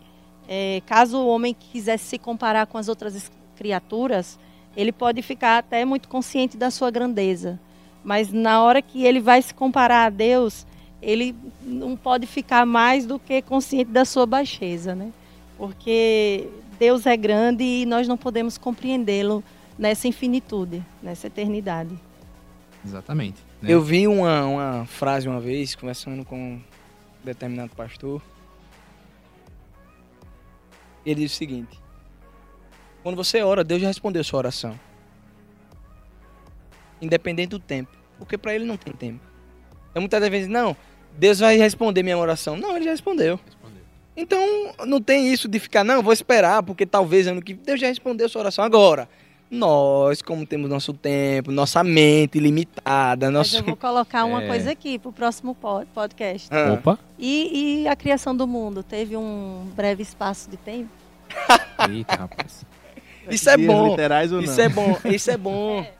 é, caso o homem quisesse se comparar com as outras criaturas, ele pode ficar até muito consciente da sua grandeza. Mas na hora que ele vai se comparar a Deus, ele não pode ficar mais do que consciente da sua baixeza, né? Porque Deus é grande e nós não podemos compreendê-lo nessa infinitude, nessa eternidade. Exatamente. né? Eu vi uma, uma frase uma vez, conversando com um determinado pastor. Ele disse o seguinte: Quando você ora, Deus já respondeu sua oração. Independente do tempo. Porque para ele não tem tempo. Então muitas vezes, não, Deus vai responder minha oração. Não, ele já respondeu. Respondeu. Então não tem isso de ficar, não, vou esperar, porque talvez ano que Deus já respondeu sua oração. Agora, nós, como temos nosso tempo, nossa mente limitada, Mas nosso. eu vou colocar uma É. coisa aqui para o próximo pod- podcast. Ah. Opa. E, e a criação do mundo? Teve um breve espaço de tempo? Eita, rapaz. Isso é bom. Isso é bom, isso é bom.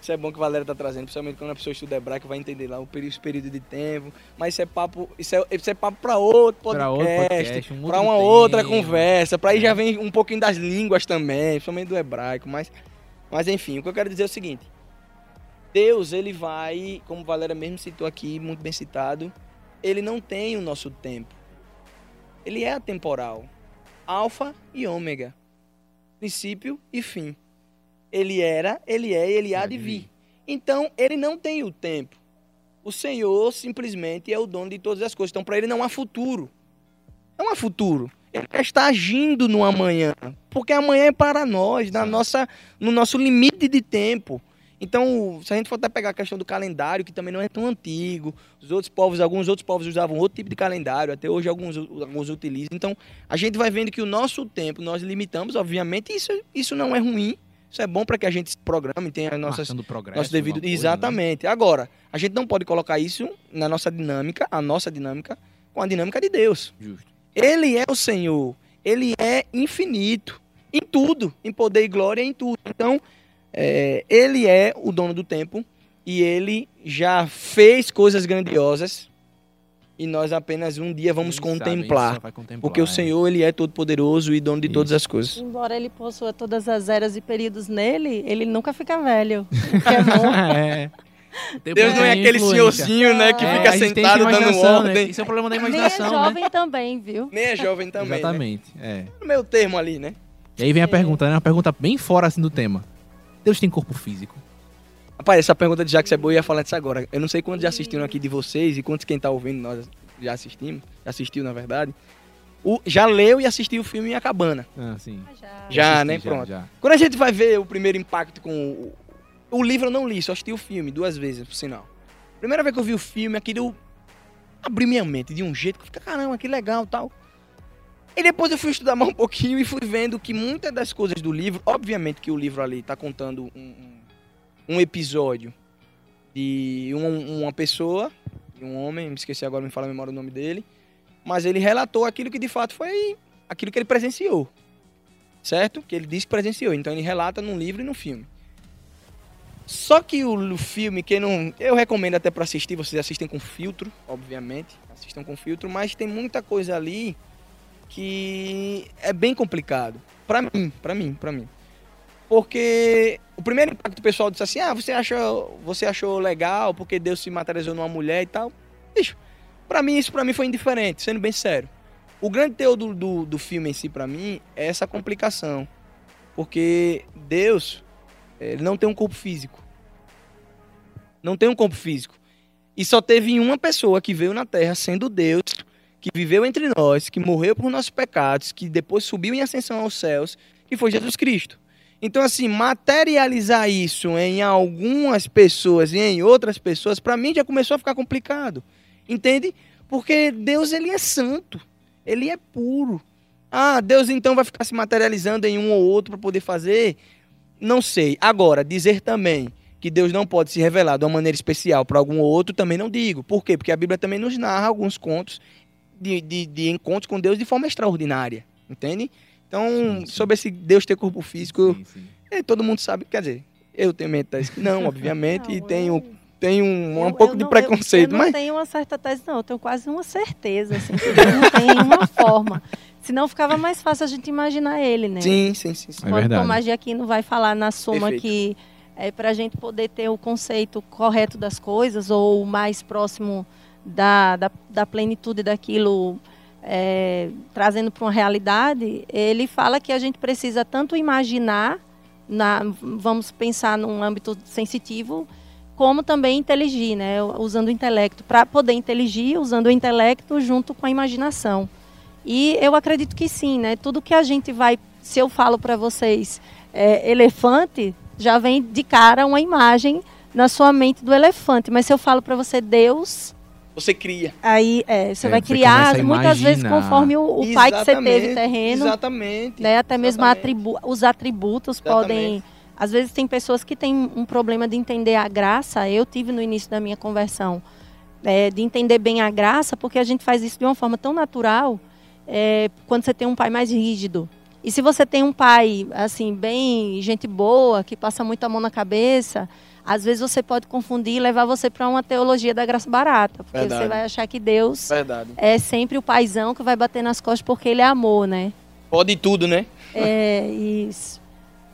Isso é bom que a Valéria tá trazendo, principalmente quando a pessoa estuda hebraico, vai entender lá o período, esse período de tempo. Mas isso é papo, isso é, isso é papo para outro podcast, um para uma tema. outra conversa, para aí É. já vem um pouquinho das línguas também, principalmente do hebraico, mas mas enfim, o que eu quero dizer é o seguinte: Deus, ele vai, como a Valéria mesmo citou aqui, muito bem citado, ele não tem o nosso tempo. Ele é atemporal. Alfa e ômega. Princípio e fim. Ele era, ele é e ele há de vir. Então, ele não tem o tempo. O Senhor simplesmente é o dono de todas as coisas. Então, para ele não há futuro. Não há futuro. Ele está agindo no amanhã. Porque amanhã é para nós, na nossa, no nosso limite de tempo. Então, se a gente for até pegar a questão do calendário, que também não é tão antigo, os outros povos, alguns outros povos usavam outro tipo de calendário, até hoje alguns, alguns utilizam. Então, a gente vai vendo que o nosso tempo nós limitamos, obviamente, isso, isso não é ruim, Isso é bom para que a gente se programe, tenha as nossas progresso. nosso devido. coisa, né? Exatamente. Agora, a gente não pode colocar isso na nossa dinâmica, a nossa dinâmica, com a dinâmica de Deus. Justo. Ele é o Senhor. Ele é infinito. Em tudo. Em poder e glória, em tudo. Então, é, ele é o dono do tempo. E ele já fez coisas grandiosas. E nós apenas um dia vamos Quem sabe, contemplar. contemplar, Porque o é. Senhor, ele é todo poderoso e dono de todas Isso. as coisas. Embora ele possua todas as eras e períodos nele, ele nunca fica velho. É bom. é. Deus não é aquele influência. senhorzinho, né, que É, fica sentado dando imaginação, né? ordem. Isso é o problema da Nem é imaginação, né? jovem também, viu? Nem é jovem também, né? Exatamente. É. No meu termo ali, né? E aí vem a É. pergunta, né? Uma pergunta bem fora assim do tema. Deus tem corpo físico? Rapaz, essa pergunta de Jacques é boa, eu ia falar disso agora. Eu não sei quantos já assistiram aqui de vocês e quantos quem tá ouvindo nós já assistimos, já assistiu na verdade. O, já leu e assistiu o filme A Cabana. Ah, sim. Já. Já, Assisti, né? Pronto. Já. Quando a gente vai ver o primeiro impacto com o, o livro eu não li, só assisti o filme duas vezes, por sinal. Primeira vez que eu vi o filme, aquilo abriu minha mente de um jeito que eu fiquei, caramba, que legal, tal. E depois eu fui estudar mais um pouquinho e fui vendo que muitas das coisas do livro, obviamente que o livro ali tá contando um, um, um episódio de um- uma pessoa, um homem, me esqueci agora, me fala a memória o nome dele, mas ele relatou aquilo que de fato foi aquilo que ele presenciou certo? Que ele disse que presenciou. Então ele relata num livro e num filme. Só que o, filme, quem não. Eu recomendo até para assistir, vocês assistem com filtro, obviamente. Assistam com filtro, mas tem muita coisa ali que é bem complicado. Pra mim, pra mim, pra mim. Porque o primeiro impacto pessoal disse assim: ah, você achou, você achou legal porque Deus se materializou numa mulher e tal. Bicho, pra mim, isso pra mim foi indiferente, sendo bem sério. O grande teor do, do, do filme em si, pra mim, é essa complicação. Porque Deus, ele não tem um corpo físico. Não tem um corpo físico. E só teve uma pessoa que veio na Terra sendo Deus, que viveu entre nós, que morreu por nossos pecados, que depois subiu em ascensão aos céus, que foi Jesus Cristo. Então, assim, materializar isso em algumas pessoas e em outras pessoas, pra mim já começou a ficar complicado. Entende? Porque Deus, ele é santo. Ele é puro. Ah, Deus então vai ficar se materializando em um ou outro para poder fazer? Não sei. Agora, dizer também que Deus não pode se revelar de uma maneira especial para algum outro, também não digo. Por quê? Porque a Bíblia também nos narra alguns contos de, de, de encontros com Deus de forma extraordinária. Entende? Então, Sim, sim. sobre esse Deus ter corpo físico, Sim, sim. eh, todo mundo sabe. Quer dizer, eu tenho mente tese que não, obviamente, e Não, tenho, eu- tenho um, um eu- pouco eu de não- preconceito, eu, eu mas não tenho uma certa tese, não. Eu tenho quase uma certeza, assim, que Deus não tem uma forma. Senão ficava mais fácil a gente imaginar ele, né? sim, sim, sim. sim. É Quando verdade. Tomás de Aquino vai falar na suma Perfeito. que é, para a gente poder ter o conceito correto das coisas ou o mais próximo da, da, da plenitude daquilo é, trazendo para uma realidade, ele fala que a gente precisa tanto imaginar, na, vamos pensar num âmbito sensitivo, como também inteligir, né? usando o intelecto, para poder inteligir, usando o intelecto junto com a imaginação. E eu acredito que sim, né? Tudo que a gente vai, se eu falo para vocês é, elefante, já vem de cara uma imagem na sua mente do elefante. Mas se eu falo para você Deus, Você cria. aí é, você É, vai você criar muitas vezes conforme o, o pai que você teve terreno, Exatamente. né? Até mesmo atribu os atributos podem. Exatamente. Às vezes tem pessoas que têm um problema de entender a graça. Eu tive no início da minha conversão é, de entender bem a graça, porque a gente faz isso de uma forma tão natural é, quando você tem um pai mais rígido. E se você tem um pai assim bem gente boa que passa muito a mão na cabeça, às vezes você pode confundir e levar você para uma teologia da graça barata, porque Verdade. você vai achar que Deus Verdade. é sempre o paizão que vai bater nas costas porque ele é amor, né? Pode tudo, né? É isso.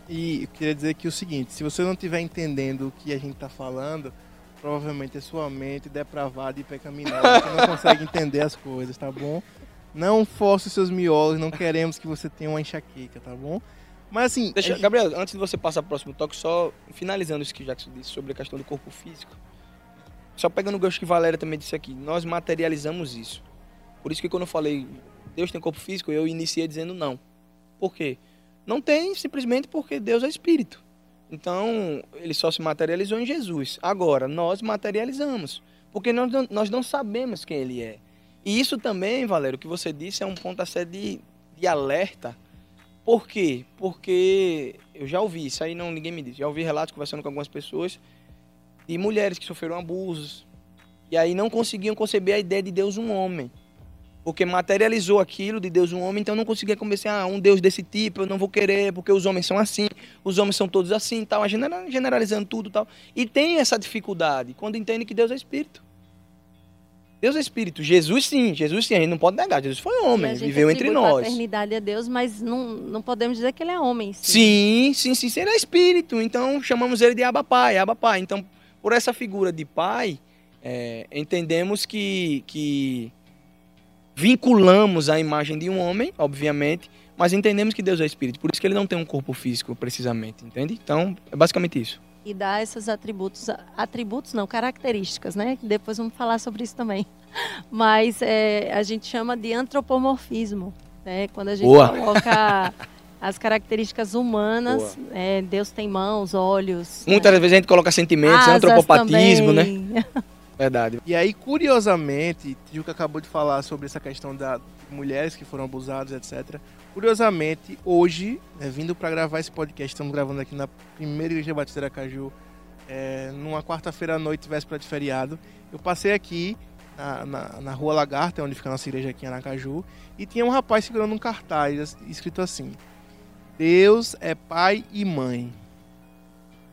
E eu queria dizer que o seguinte, se você não estiver entendendo o que a gente está falando, provavelmente é sua mente depravada e pecaminosa, que não consegue entender as coisas, tá bom? Não force os seus miolos, não queremos que você tenha uma enxaqueca, tá bom? Mas assim, Deixa, gente- Gabriel, antes de você passar pro próximo toque, só finalizando isso que o Jackson disse sobre a questão do corpo físico. Só pegando o gancho que Valéria também disse aqui, nós materializamos isso. Por isso que quando eu falei Deus tem corpo físico, eu iniciei dizendo não. Por quê? Não tem simplesmente porque Deus é espírito. Então, ele só se materializou em Jesus. Agora, nós materializamos. Porque nós não, nós não sabemos quem ele é. E isso também, Valério, o que você disse é um ponto a ser de, de alerta Por quê? Porque eu já ouvi, isso aí não ninguém me disse. Já ouvi relatos conversando com algumas pessoas de mulheres que sofreram abusos e aí não conseguiam conceber a ideia de Deus um homem. Porque materializou aquilo de Deus um homem, então não conseguia convencer, ah, um Deus desse tipo eu não vou querer, porque os homens são assim, os homens são todos assim, tal, generalizando tudo tal. E tem essa dificuldade quando entende que Deus é espírito. Deus é espírito. Jesus sim, Jesus sim, a gente não pode negar. Jesus foi homem, viveu entre nós. A paternidade é Deus, mas não, não podemos dizer que ele é homem. Sim, sim, sim, sim ele é espírito. Então chamamos ele de Abba Pai, Abba Pai. Então, por essa figura de pai, é, entendemos que, que vinculamos a imagem de um homem, obviamente, mas entendemos que Deus é espírito. Por isso que ele não tem um corpo físico, precisamente, entende? Então, é basicamente isso e dá esses atributos, atributos não, características, né? Depois vamos falar sobre isso também. Mas é, a gente chama de antropomorfismo, né? Quando a gente Boa. coloca as características humanas, é, Deus tem mãos, olhos. Muitas né? vezes a gente coloca sentimentos, antropopatismo, também. né? Verdade. E aí, curiosamente, Tijuca acabou de falar sobre essa questão da mulheres que foram abusadas, etc. Curiosamente, hoje, né, vindo para gravar esse podcast, estamos gravando aqui na primeira igreja batista de Aracaju, é, numa quarta-feira à noite, véspera de feriado. Eu passei aqui na, na, na, rua Lagarta, onde fica a nossa igreja aqui em Aracaju, e tinha um rapaz segurando um cartaz escrito assim: Deus é pai e mãe.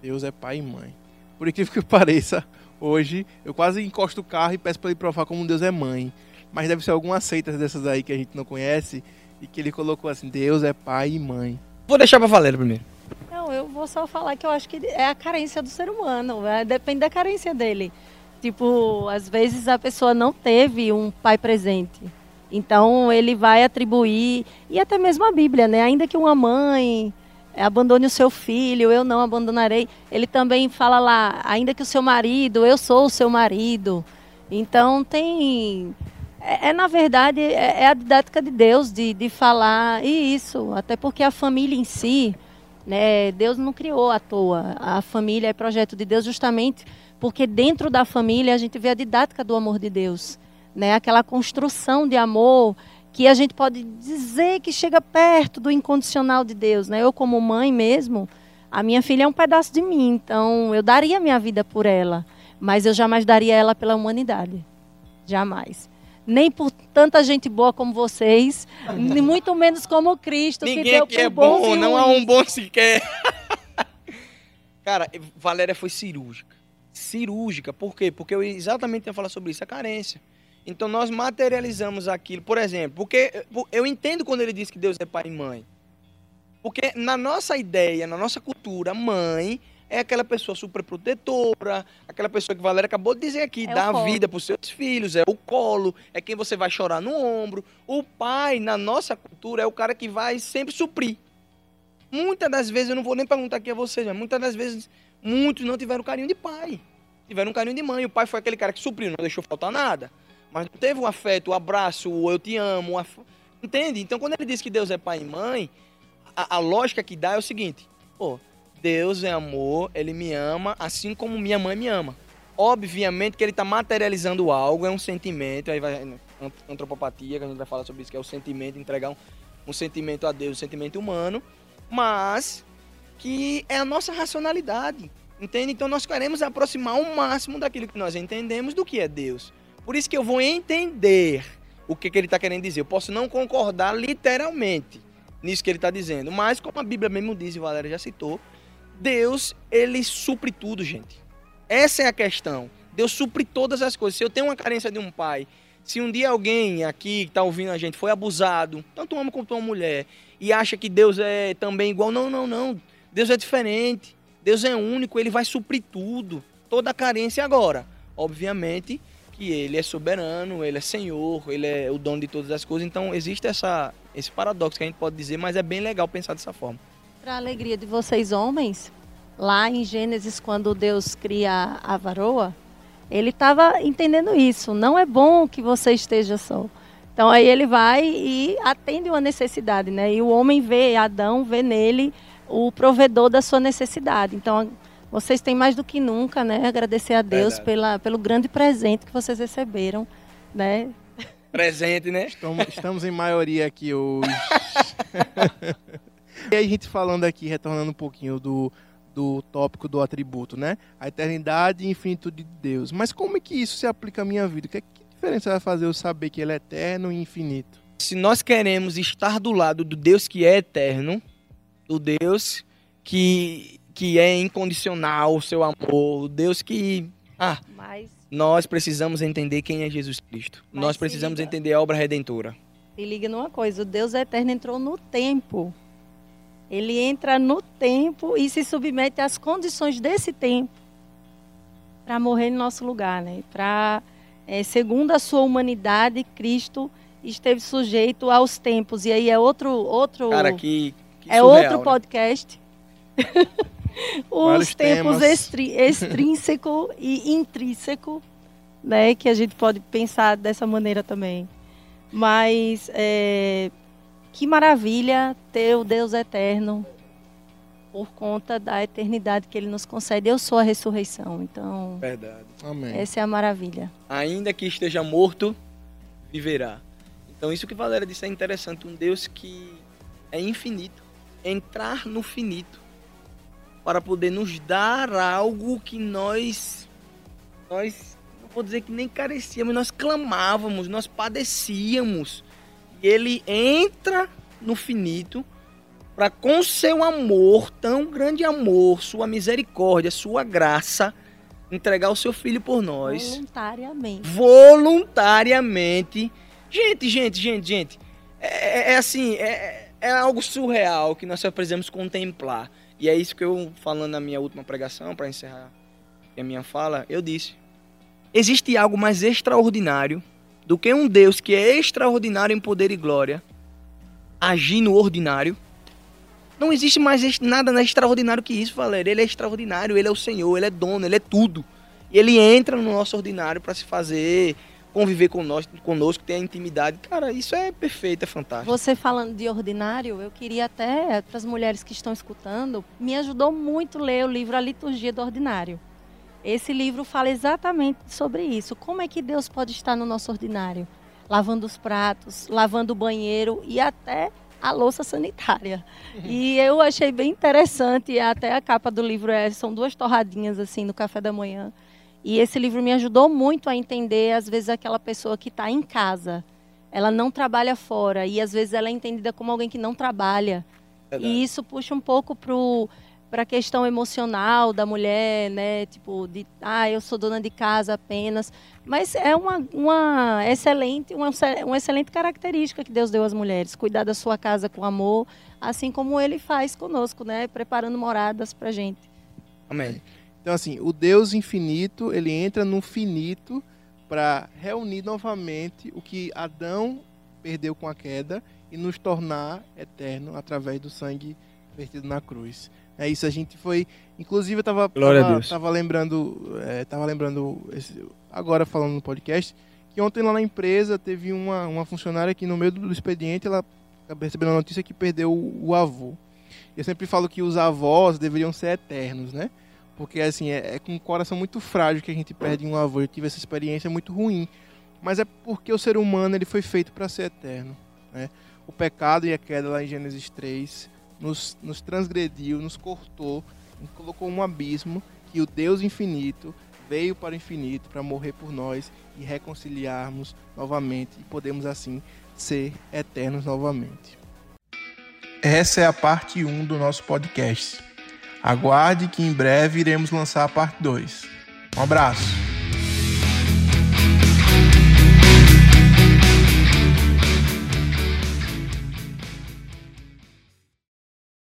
Deus é pai e mãe. Por incrível que pareça, hoje eu quase encosto o carro e peço para ele provar como Deus é mãe. Mas deve ser alguma seita dessas aí que a gente não conhece e que ele colocou assim: Deus é pai e mãe. Vou deixar pra Valéria primeiro. Não, eu vou só falar que eu acho que é a carência do ser humano, né? depende da carência dele. Tipo, às vezes a pessoa não teve um pai presente. Então ele vai atribuir, e até mesmo a Bíblia, né? Ainda que uma mãe abandone o seu filho, eu não abandonarei. Ele também fala lá, ainda que o seu marido, eu sou o seu marido. Então tem é, é, na verdade, é, é, a didática de Deus de, de falar e isso, até porque a família em si, né, Deus não criou à toa. A família é projeto de Deus justamente porque dentro da família a gente vê a didática do amor de Deus, né, aquela construção de amor que a gente pode dizer que chega perto do incondicional de Deus. Né? Eu, como mãe mesmo, a minha filha é um pedaço de mim, então eu daria minha vida por ela, mas eu jamais daria ela pela humanidade. Jamais nem por tanta gente boa como vocês, muito menos como Cristo, Ninguém que deu aqui é bom, não há um bom sequer. Cara, Valéria foi cirúrgica. Cirúrgica, por quê? Porque eu exatamente ia falar sobre isso, a carência. Então nós materializamos aquilo, por exemplo, porque eu entendo quando ele diz que Deus é pai e mãe. Porque na nossa ideia, na nossa cultura, mãe é aquela pessoa super protetora, aquela pessoa que Valéria acabou de dizer aqui, é dá a vida para os seus filhos, é o colo, é quem você vai chorar no ombro. O pai, na nossa cultura, é o cara que vai sempre suprir. Muitas das vezes, eu não vou nem perguntar aqui a vocês, mas muitas das vezes, muitos não tiveram carinho de pai. Tiveram carinho de mãe. O pai foi aquele cara que supriu, não deixou faltar nada. Mas não teve o um afeto, o um abraço, o eu te amo. Entende? Então, quando ele diz que Deus é pai e mãe, a, a lógica que dá é o seguinte: pô, Deus é amor, ele me ama assim como minha mãe me ama. Obviamente que ele está materializando algo, é um sentimento, aí vai antropopatia, que a gente vai falar sobre isso, que é o sentimento, entregar um, um sentimento a Deus, um sentimento humano, mas que é a nossa racionalidade, entende? Então nós queremos aproximar o máximo daquilo que nós entendemos do que é Deus. Por isso que eu vou entender o que, que ele está querendo dizer. Eu posso não concordar literalmente nisso que ele está dizendo, mas como a Bíblia mesmo diz, e Valéria já citou, Deus, ele supre tudo, gente. Essa é a questão. Deus supre todas as coisas. Se eu tenho uma carência de um pai, se um dia alguém aqui que está ouvindo a gente foi abusado, tanto um homem quanto uma mulher, e acha que Deus é também igual, não, não, não. Deus é diferente. Deus é único, ele vai suprir tudo. Toda a carência agora. Obviamente que ele é soberano, ele é senhor, ele é o dono de todas as coisas. Então existe essa, esse paradoxo que a gente pode dizer, mas é bem legal pensar dessa forma. Para a alegria de vocês, homens, lá em Gênesis, quando Deus cria a varoa, ele estava entendendo isso. Não é bom que você esteja só. Então aí ele vai e atende uma necessidade, né? E o homem vê, Adão vê nele o provedor da sua necessidade. Então vocês têm mais do que nunca, né? Agradecer a Deus pela, pelo grande presente que vocês receberam, né? Presente, né? Estamos, estamos em maioria aqui hoje. E aí a gente falando aqui, retornando um pouquinho do, do tópico do atributo, né? A eternidade e infinitude de Deus. Mas como é que isso se aplica à minha vida? Que, que diferença vai fazer eu saber que ele é eterno e infinito? Se nós queremos estar do lado do Deus que é eterno, do Deus que, que é incondicional, o seu amor, o Deus que. Ah, Mas nós precisamos entender quem é Jesus Cristo. Mas nós precisamos entender a obra redentora. se liga numa coisa, o Deus eterno entrou no tempo. Ele entra no tempo e se submete às condições desse tempo para morrer no nosso lugar, né? Para segundo a sua humanidade, Cristo esteve sujeito aos tempos. E aí é outro outro Cara, que. que é surreal, outro né? podcast. Vários Os tempos extrínseco e intrínseco, né? Que a gente pode pensar dessa maneira também. Mas é, que maravilha ter o Deus eterno por conta da eternidade que Ele nos concede. Eu sou a ressurreição, então Verdade. Amém. essa é a maravilha. Ainda que esteja morto, viverá. Então isso que Valéria disse é interessante. Um Deus que é infinito. Entrar no finito. Para poder nos dar algo que nós. Nós. Não vou dizer que nem carecíamos, nós clamávamos, nós padecíamos. Ele entra no finito para com seu amor, tão grande amor, sua misericórdia, sua graça, entregar o seu filho por nós Voluntariamente. voluntariamente. Gente, gente, gente, gente. É, é- é assim, é, é algo surreal que nós só precisamos contemplar. E é isso que eu, falando na minha última pregação, para encerrar a minha fala, eu disse. Existe algo mais extraordinário do que um Deus que é extraordinário em poder e glória agir no ordinário? Não existe mais nada extraordinário que isso, Valéria. Ele é extraordinário, ele é o Senhor, ele é dono, ele é tudo. E ele entra no nosso ordinário para se fazer, conviver conosco, conosco, ter intimidade. Cara, isso é perfeito, é fantástico. Você falando de ordinário, eu queria até, para as mulheres que estão escutando, me ajudou muito ler o livro A Liturgia do Ordinário. Esse livro fala exatamente sobre isso. Como é que Deus pode estar no nosso ordinário? Lavando os pratos, lavando o banheiro e até a louça sanitária. E eu achei bem interessante, até a capa do livro é, são duas torradinhas assim no café da manhã. E esse livro me ajudou muito a entender, às vezes, aquela pessoa que está em casa ela não trabalha fora e às vezes ela é entendida como alguém que não trabalha. E isso puxa um pouco pro para a questão emocional da mulher, né? Tipo, de, ah, eu sou dona de casa apenas. Mas é uma, uma excelente, uma, uma excelente característica que Deus deu às mulheres. Cuidar da sua casa com amor, assim como Ele faz conosco, né? Preparando moradas para gente. Amém. Então, assim, o Deus infinito, ele entra no finito para reunir novamente o que Adão perdeu com a queda e nos tornar eterno através do sangue vertido na cruz. É isso, a gente foi. Inclusive, eu tava, tava, tava lembrando. é, tava lembrando esse- agora falando no podcast, que ontem lá na empresa teve uma, uma funcionária que no meio do expediente ela recebeu a notícia que perdeu o, o avô. Eu sempre falo que os avós deveriam ser eternos, né? Porque assim, é, é com um coração muito frágil que a gente perde um avô. Eu tive essa experiência muito ruim. Mas é porque o ser humano ele foi feito para ser eterno. Né? O pecado e a queda lá em Gênesis 3 nos, nos transgrediu, nos cortou, nos colocou um abismo que o Deus infinito veio para o infinito para morrer por nós e reconciliarmos novamente e podemos assim ser eternos novamente. Essa é a parte 1 do nosso podcast. Aguarde que em breve iremos lançar a parte 2. Um abraço!